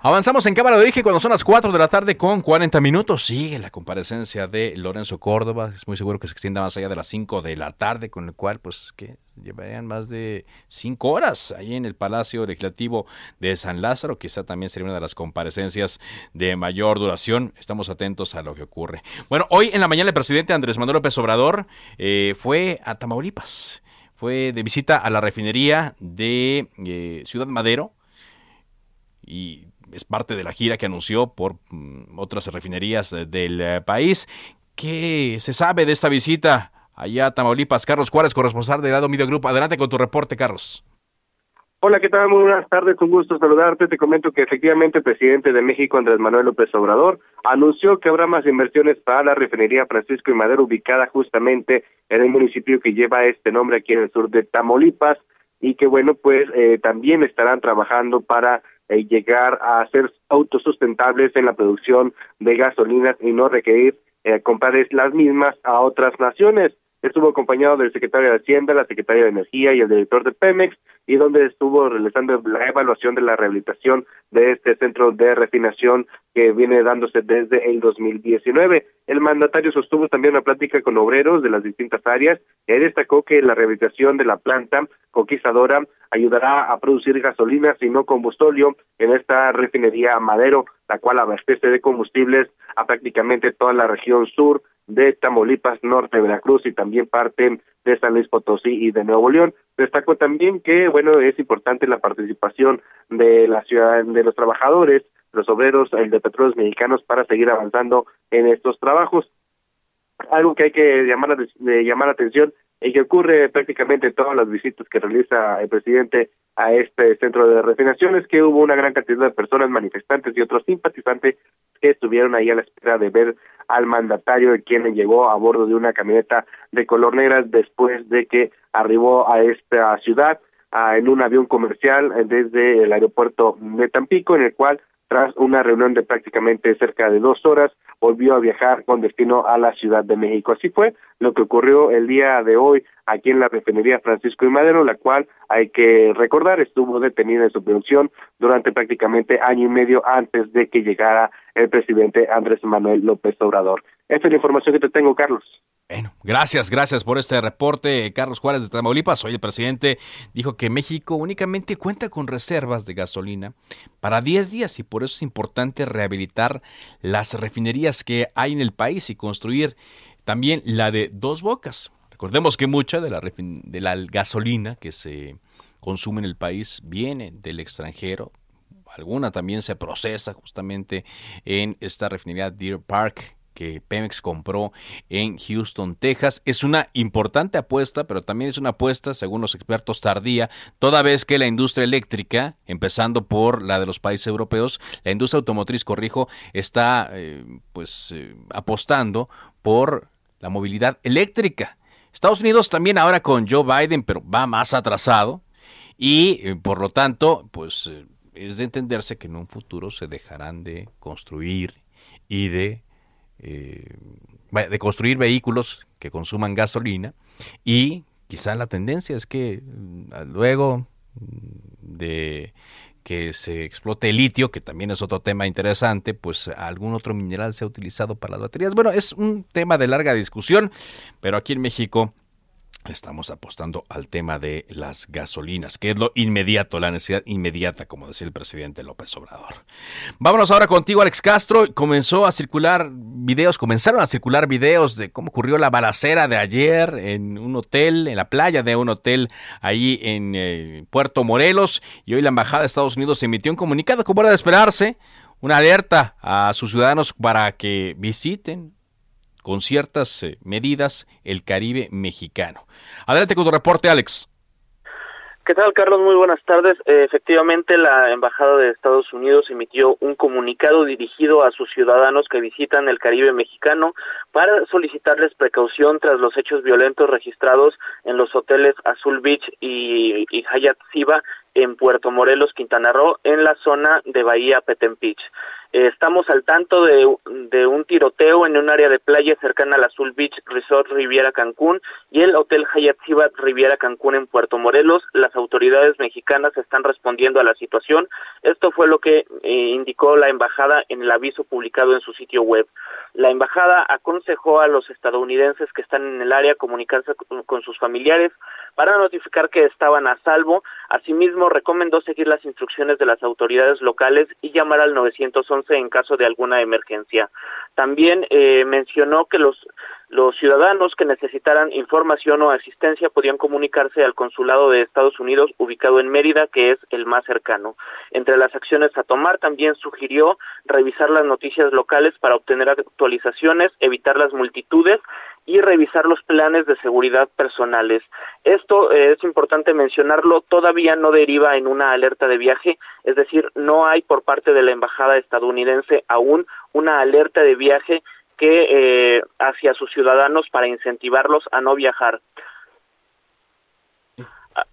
Avanzamos en Cámara de Origen cuando son las 4 de la tarde con 40 minutos. Sigue la comparecencia de Lorenzo Córdoba. Es muy seguro que se extienda más allá de las 5 de la tarde, con el cual, pues, que llevarían más de 5 horas ahí en el Palacio Legislativo de San Lázaro. Quizá también sería una de las comparecencias de mayor duración. Estamos atentos a lo que ocurre. Bueno, hoy en la mañana el presidente Andrés Manuel López Obrador eh, fue a Tamaulipas. Fue de visita a la refinería de eh, Ciudad Madero y es parte de la gira que anunció por mm, otras refinerías eh, del eh, país. ¿Qué se sabe de esta visita allá a Tamaulipas? Carlos Juárez, corresponsal de Lado Medio Group. Adelante con tu reporte, Carlos. Hola, ¿qué tal? Muy buenas tardes, un gusto saludarte. Te comento que efectivamente el presidente de México, Andrés Manuel López Obrador, anunció que habrá más inversiones para la refinería Francisco y Madero, ubicada justamente en el municipio que lleva este nombre aquí en el sur de Tamaulipas, y que bueno, pues eh, también estarán trabajando para eh, llegar a ser autosustentables en la producción de gasolinas y no requerir eh, las mismas a otras naciones. Estuvo acompañado del secretario de Hacienda, la secretaria de Energía y el director de Pemex, y donde estuvo realizando la evaluación de la rehabilitación de este centro de refinación que viene dándose desde el 2019. El mandatario sostuvo también una plática con obreros de las distintas áreas. Él destacó que la rehabilitación de la planta conquistadora ayudará a producir gasolina y no combustóleo en esta refinería Madero, la cual abastece de combustibles a prácticamente toda la región sur de Tamaulipas, norte de Veracruz y también parte de San Luis Potosí y de Nuevo León. Destacó también que, bueno, es importante la participación de la ciudad, de los trabajadores, los obreros eh, de petróleos mexicanos para seguir avanzando en estos trabajos. Algo que hay que llamar, de llamar la atención y que ocurre prácticamente en todas las visitas que realiza el presidente a este centro de refinación es que hubo una gran cantidad de personas manifestantes y otros simpatizantes que estuvieron ahí a la espera de ver al mandatario quien llegó a bordo de una camioneta de color negra después de que arribó a esta ciudad en un avión comercial eh, desde el aeropuerto de Tampico en el cual tras una reunión de prácticamente cerca de dos horas, volvió a viajar con destino a la Ciudad de México. Así fue lo que ocurrió el día de hoy aquí en la refinería Francisco y Madero, la cual hay que recordar estuvo detenida en su producción durante prácticamente año y medio antes de que llegara el presidente Andrés Manuel López Obrador. Esta es la información que te tengo, Carlos. Gracias, gracias por este reporte, Carlos Juárez de Tamaulipas. Hoy el presidente dijo que México únicamente cuenta con reservas de gasolina para 10 días y por eso es importante rehabilitar las refinerías que hay en el país y construir también la de dos bocas. Recordemos que mucha de la, de la gasolina que se consume en el país viene del extranjero. Alguna también se procesa justamente en esta refinería Deer Park que Pemex compró en Houston, Texas. Es una importante apuesta, pero también es una apuesta, según los expertos, tardía, toda vez que la industria eléctrica, empezando por la de los países europeos, la industria automotriz, corrijo, está eh, pues eh, apostando por la movilidad eléctrica. Estados Unidos también ahora con Joe Biden, pero va más atrasado y eh, por lo tanto, pues es de entenderse que en un futuro se dejarán de construir y de eh, de construir vehículos que consuman gasolina y quizá la tendencia es que mm, luego mm, de que se explote el litio, que también es otro tema interesante, pues algún otro mineral se ha utilizado para las baterías. Bueno, es un tema de larga discusión, pero aquí en México estamos apostando al tema de las gasolinas, que es lo inmediato, la necesidad inmediata, como decía el presidente López Obrador. Vámonos ahora contigo, Alex Castro. Comenzó a circular videos, comenzaron a circular videos de cómo ocurrió la balacera de ayer en un hotel, en la playa de un hotel ahí en eh, Puerto Morelos, y hoy la Embajada de Estados Unidos emitió un comunicado, como era de esperarse, una alerta a sus ciudadanos para que visiten con ciertas eh, medidas el Caribe mexicano. Adelante con tu reporte, Alex. ¿Qué tal, Carlos? Muy buenas tardes. Eh, efectivamente, la Embajada de Estados Unidos emitió un comunicado dirigido a sus ciudadanos que visitan el Caribe mexicano para solicitarles precaución tras los hechos violentos registrados en los hoteles Azul Beach y, y Hyatt Ziva en Puerto Morelos, Quintana Roo, en la zona de Bahía Petempich. Estamos al tanto de, un tiroteo en un área de playa cercana al Azul Beach Resort Riviera Cancún y el Hotel Hyatt Ziva Riviera Cancún en Puerto Morelos. Las autoridades mexicanas están respondiendo a la situación. Esto fue lo que eh, indicó la embajada en el aviso publicado en su sitio web. La embajada aconsejó a los estadounidenses que están en el área comunicarse con sus familiares para notificar que estaban a salvo. Asimismo, recomendó seguir las instrucciones de las autoridades locales y llamar al 911 en caso de alguna emergencia. También eh, mencionó que los los ciudadanos que necesitaran información o asistencia podían comunicarse al consulado de Estados Unidos ubicado en Mérida, que es el más cercano. Entre las acciones a tomar también sugirió revisar las noticias locales para obtener actualizaciones, evitar las multitudes y revisar los planes de seguridad personales. Esto eh, es importante mencionarlo, todavía no deriva en una alerta de viaje, es decir, no hay por parte de la embajada estadounidense aún una alerta de viaje que eh, hacia sus ciudadanos para incentivarlos a no viajar.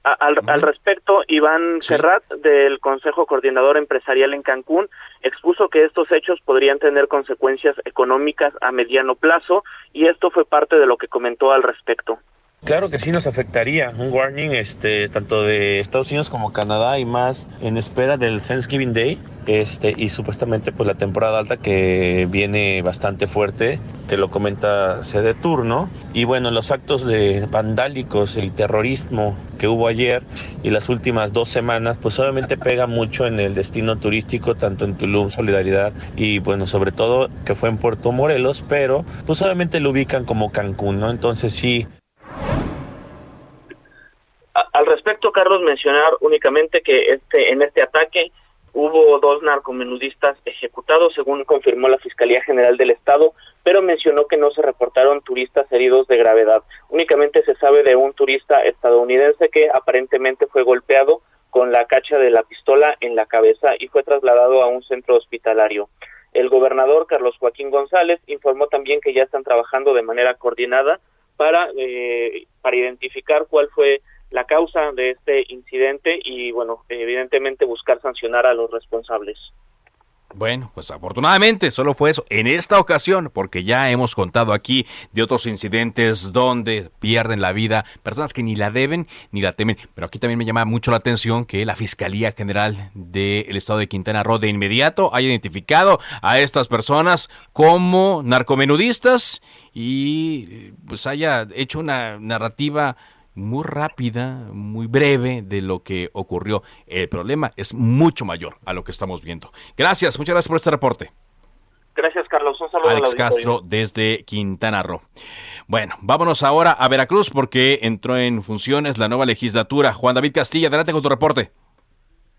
al, respecto, Iván Serrat, del Consejo Coordinador Empresarial en Cancún, expuso que estos hechos podrían tener consecuencias económicas a mediano plazo y esto fue parte de lo que comentó al respecto. Claro que sí nos afectaría un warning este tanto de Estados Unidos como Canadá y más en espera del Thanksgiving Day este y supuestamente pues la temporada alta que viene bastante fuerte que lo comenta Sede Turno y bueno los actos de vandálicos el terrorismo que hubo ayer y las últimas dos semanas pues obviamente pega mucho en el destino turístico tanto en Tulum Solidaridad y bueno sobre todo que fue en Puerto Morelos pero pues obviamente lo ubican como Cancún no entonces sí al respecto, Carlos, mencionar únicamente que este, en este ataque hubo dos narcomenudistas ejecutados, según confirmó la Fiscalía General del Estado, pero mencionó que no se reportaron turistas heridos de gravedad. Únicamente se sabe de un turista estadounidense que aparentemente fue golpeado con la cacha de la pistola en la cabeza y fue trasladado a un centro hospitalario. El gobernador Carlos Joaquín González informó también que ya están trabajando de manera coordinada para, eh, para identificar cuál fue la causa de este incidente y, bueno, evidentemente buscar sancionar a los responsables. Bueno, pues afortunadamente solo fue eso en esta ocasión, porque ya hemos contado aquí de otros incidentes donde pierden la vida personas que ni la deben ni la temen. Pero aquí también me llama mucho la atención que la Fiscalía General del Estado de Quintana Roo de inmediato haya identificado a estas personas como narcomenudistas y pues haya hecho una narrativa muy rápida, muy breve de lo que ocurrió. El problema es mucho mayor a lo que estamos viendo. Gracias, muchas gracias por este reporte. Gracias, Carlos. Un saludo. Alex Castro desde Quintana Roo. Bueno, vámonos ahora a Veracruz porque entró en funciones la nueva legislatura. Juan David Castilla, adelante con tu reporte.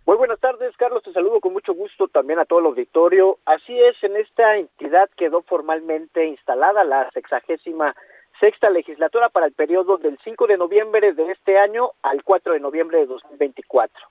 Muy buenas tardes, Carlos. Te saludo con mucho gusto también a todo el auditorio. Así es, en esta entidad quedó formalmente instalada la sexagésima sexta legislatura para el periodo del 5 de noviembre de este año al 4 de noviembre de 2024.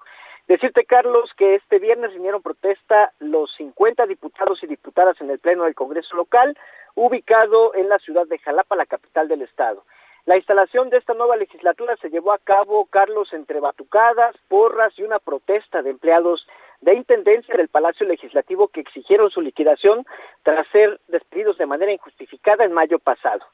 Decirte, Carlos, que este viernes vinieron protesta los 50 diputados y diputadas en el Pleno del Congreso local, ubicado en la ciudad de Jalapa, la capital del estado. La instalación de esta nueva legislatura se llevó a cabo, Carlos, entre batucadas, porras y una protesta de empleados de intendencia del Palacio Legislativo que exigieron su liquidación tras ser despedidos de manera injustificada en mayo pasado.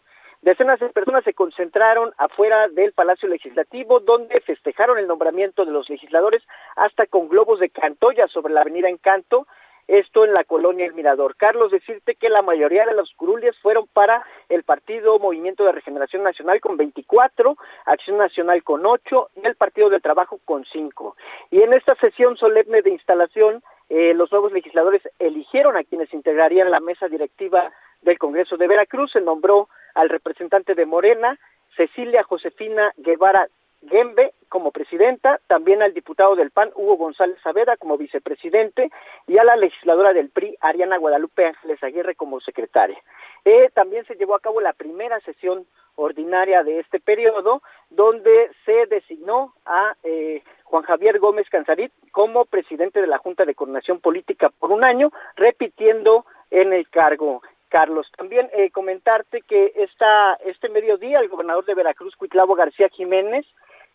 Decenas de personas se concentraron afuera del Palacio Legislativo, donde festejaron el nombramiento de los legisladores hasta con globos de cantoya sobre la avenida Encanto, esto en la colonia El Mirador. Carlos, decirte que la mayoría de los curules fueron para el Partido Movimiento de Regeneración Nacional con 24, Acción Nacional con 8 y el Partido del Trabajo con 5. Y en esta sesión solemne de instalación, eh, los nuevos legisladores eligieron a quienes integrarían la mesa directiva del Congreso de Veracruz. Se nombró al representante de Morena, Cecilia Josefina Guevara Gembe como presidenta, también al diputado del PAN Hugo González Saavedra como vicepresidente y a la legisladora del PRI Ariana Guadalupe Ángeles Aguirre como secretaria. Eh, también se llevó a cabo la primera sesión ordinaria de este periodo, donde se designó a eh, Juan Javier Gómez Canzarit como presidente de la Junta de Coordinación Política por un año, repitiendo en el cargo. Carlos, también eh, comentarte que esta, este mediodía el gobernador de Veracruz, Cuitlavo García Jiménez,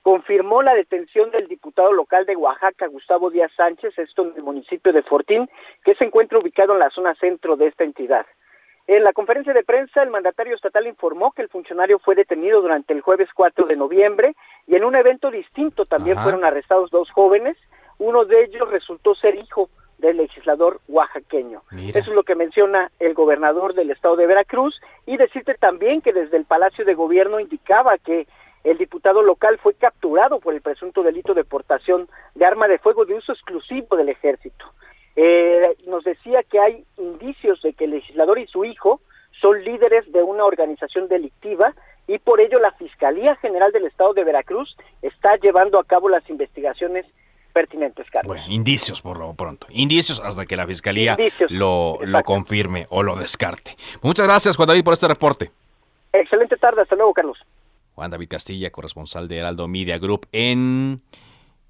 confirmó la detención del diputado local de Oaxaca, Gustavo Díaz Sánchez, esto en el municipio de Fortín, que se encuentra ubicado en la zona centro de esta entidad. En la conferencia de prensa, el mandatario estatal informó que el funcionario fue detenido durante el jueves 4 de noviembre y en un evento distinto también fueron arrestados dos jóvenes. Uno de ellos resultó ser hijo del legislador oaxaqueño. Eso es lo que menciona el gobernador del estado de Veracruz y decirte también que desde el Palacio de Gobierno indicaba que el diputado local fue capturado por el presunto delito de portación de arma de fuego de uso exclusivo del ejército. Eh, nos decía que hay indicios de que el legislador y su hijo son líderes de una organización delictiva y por ello la Fiscalía General del Estado de Veracruz está llevando a cabo las investigaciones pertinentes, Carlos. Bueno, indicios por lo pronto. Indicios hasta que la Fiscalía lo, lo confirme o lo descarte. Muchas gracias, Juan David, por este reporte. Excelente tarde. Hasta luego, Carlos. Juan David Castilla, corresponsal de Heraldo Media Group en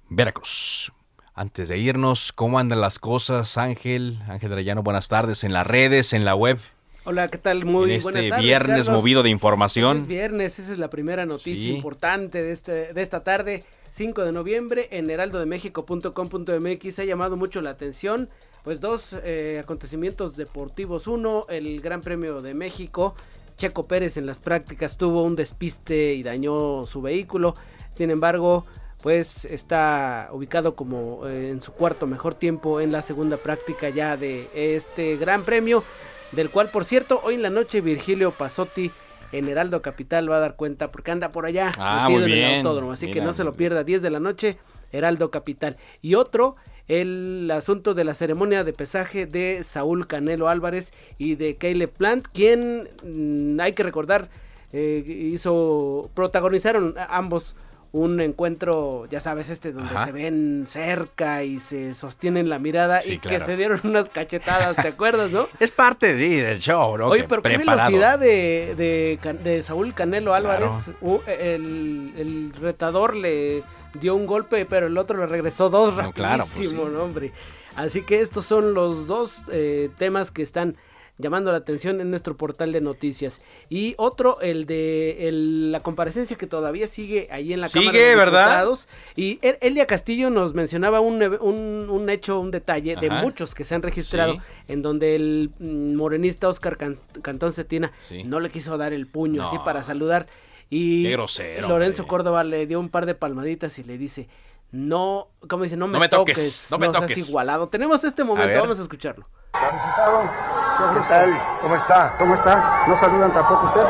Veracruz. Antes de irnos, ¿cómo andan las cosas, Ángel? Ángel Rayano, buenas tardes en las redes, en la web. Hola, ¿qué tal? Muy en este buenas tardes, viernes Carlos. movido de información. Es viernes, esa es la primera noticia Sí. importante de, este, de esta tarde, 5 de noviembre, en heraldodemexico.com.mx ha llamado mucho la atención, pues dos eh, acontecimientos deportivos. Uno, el Gran Premio de México, Checo Pérez en las prácticas tuvo un despiste y dañó su vehículo, sin embargo, pues está ubicado como eh, en su cuarto mejor tiempo en la segunda práctica ya de este Gran Premio, del cual por cierto, hoy en la noche Virgilio Pasotti en Heraldo Capital va a dar cuenta porque anda por allá Ah, metido en el autódromo, así que no se lo pierda, 10 de la noche, Heraldo Capital. Y otro, el asunto de la ceremonia de pesaje de Saúl Canelo Álvarez y de Caleb Plant, quien mm, hay que recordar eh, hizo protagonizaron ambos un encuentro, ya sabes, este donde Ajá. se ven cerca y se sostienen la mirada Sí, y claro. que se dieron unas cachetadas, ¿te acuerdas, no? Es parte, sí, del show, ¿no? Oye, pero qué preparado. velocidad de, de, de Saúl Canelo Álvarez. Claro. Uh, el, el retador le dio un golpe, pero el otro le regresó dos No, claro, pues rapidísimo, sí. ¿no, hombre? Así que estos son los dos eh, temas que están llamando la atención en nuestro portal de noticias. Y otro, el de el- la comparecencia que todavía sigue ahí en la Sigue, Cámara de ¿verdad? Diputados. Y El- Elia Castillo nos mencionaba un, un, un hecho, un detalle de muchos que se han registrado Sí. en donde el mm, morenista Oscar Can- Cantón Cetina Sí. no le quiso dar el puño No. así para saludar. Y Qué grosero, Lorenzo hombre. Córdoba le dio un par de palmaditas y le dice, no, ¿cómo dice? No me, No me toques, toques, no me toques". igualado. Tenemos este momento, vamos a escucharlo. ¿Qué tal? ¿Cómo está? ¿Cómo está? ¿No saludan tampoco usted?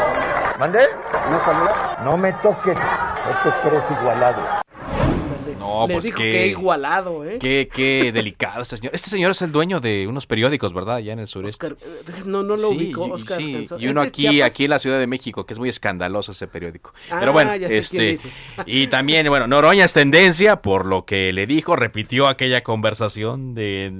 ¿Mandé? ¿No saludan? No me toques, no te crees igualado. Le, No, le pues dijo qué- que igualado, ¿eh? Qué, qué delicado este señor. Este señor es el dueño de unos periódicos, ¿verdad? Allá en el sureste. Oscar, eh, no, no lo Sí, ubicó, Oscar. sí, y uno ¿Es de aquí, Chiapas? aquí en la Ciudad de México, que es muy escandaloso ese periódico. Ah, Pero bueno, ya sé quién este dices. y también, bueno, Noroña es tendencia por lo que le dijo, repitió aquella conversación de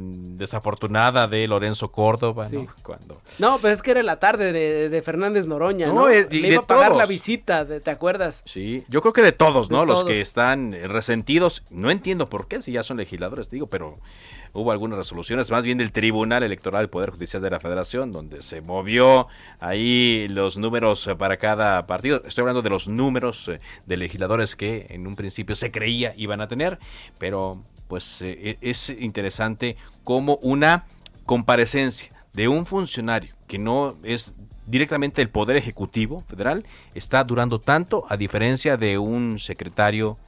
desafortunada de Lorenzo Córdoba, Sí. ¿no? Cuando No, pues es que era la tarde de, de Fernández Noroña, ¿no? No, es- Le de iba a pagar todos. la visita, de- ¿te acuerdas? Sí, yo creo que de todos, ¿no? De Los todos. que están resentidos, no entiendo por qué, si ya son legisladores, digo, pero hubo algunas resoluciones, más bien del Tribunal Electoral del Poder Judicial de la Federación, donde se movió ahí los números eh, para cada partido. Estoy hablando de los números eh, de legisladores que en un principio se creía iban a tener, pero pues eh, e- es interesante como una comparecencia de un funcionario que no es directamente el Poder Ejecutivo Federal está durando tanto a diferencia de un secretario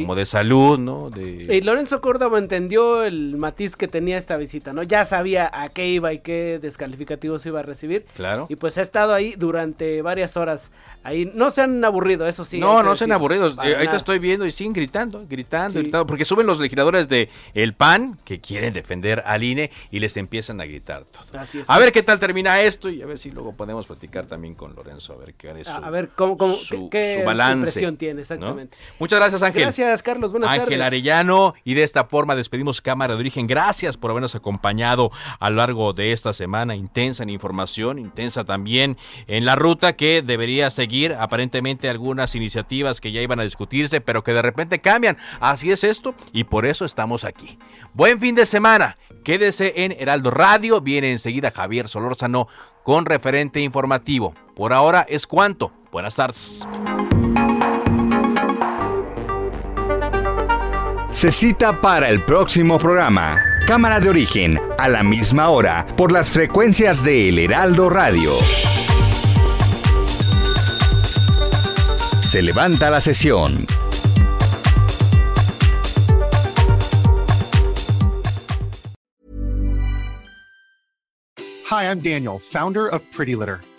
como de salud, ¿no? De, Y Lorenzo Córdoba entendió el matiz que tenía esta visita, ¿no? Ya sabía a qué iba y qué descalificativos iba a recibir. Claro. Y pues ha estado ahí durante varias horas. Ahí no se han aburrido, eso sí. no, no sean decir. aburridos. Para Eh, ahorita nada. estoy viendo y siguen gritando, gritando, Sí. gritando, porque suben los legisladores de El PAN que quieren defender al INE y les empiezan a gritar todo. Así es. A ver qué tal termina esto y a ver si luego podemos platicar también con Lorenzo, a ver qué es su, a ver, ¿cómo, cómo, su- qué, su balance. impresión tiene ¿no? exactamente? Muchas gracias, Ángel. Gracias, Carlos. Buenas Ángel tardes. Arellano y de esta forma despedimos Cámara de Origen. Gracias por habernos acompañado a lo largo de esta semana intensa en información, intensa también en la ruta que debería seguir aparentemente algunas iniciativas que ya iban a discutirse, pero que de repente cambian. Así es esto y por eso estamos aquí. Buen fin de semana. Quédese en Heraldo Radio. Viene enseguida Javier Solórzano con referente informativo. Por ahora es cuanto. Buenas tardes. Se cita para el próximo programa. Cámara de origen, a la misma hora, por las frecuencias de El Heraldo Radio. Se levanta la sesión. Hi, I'm Daniel, founder of Pretty Litter.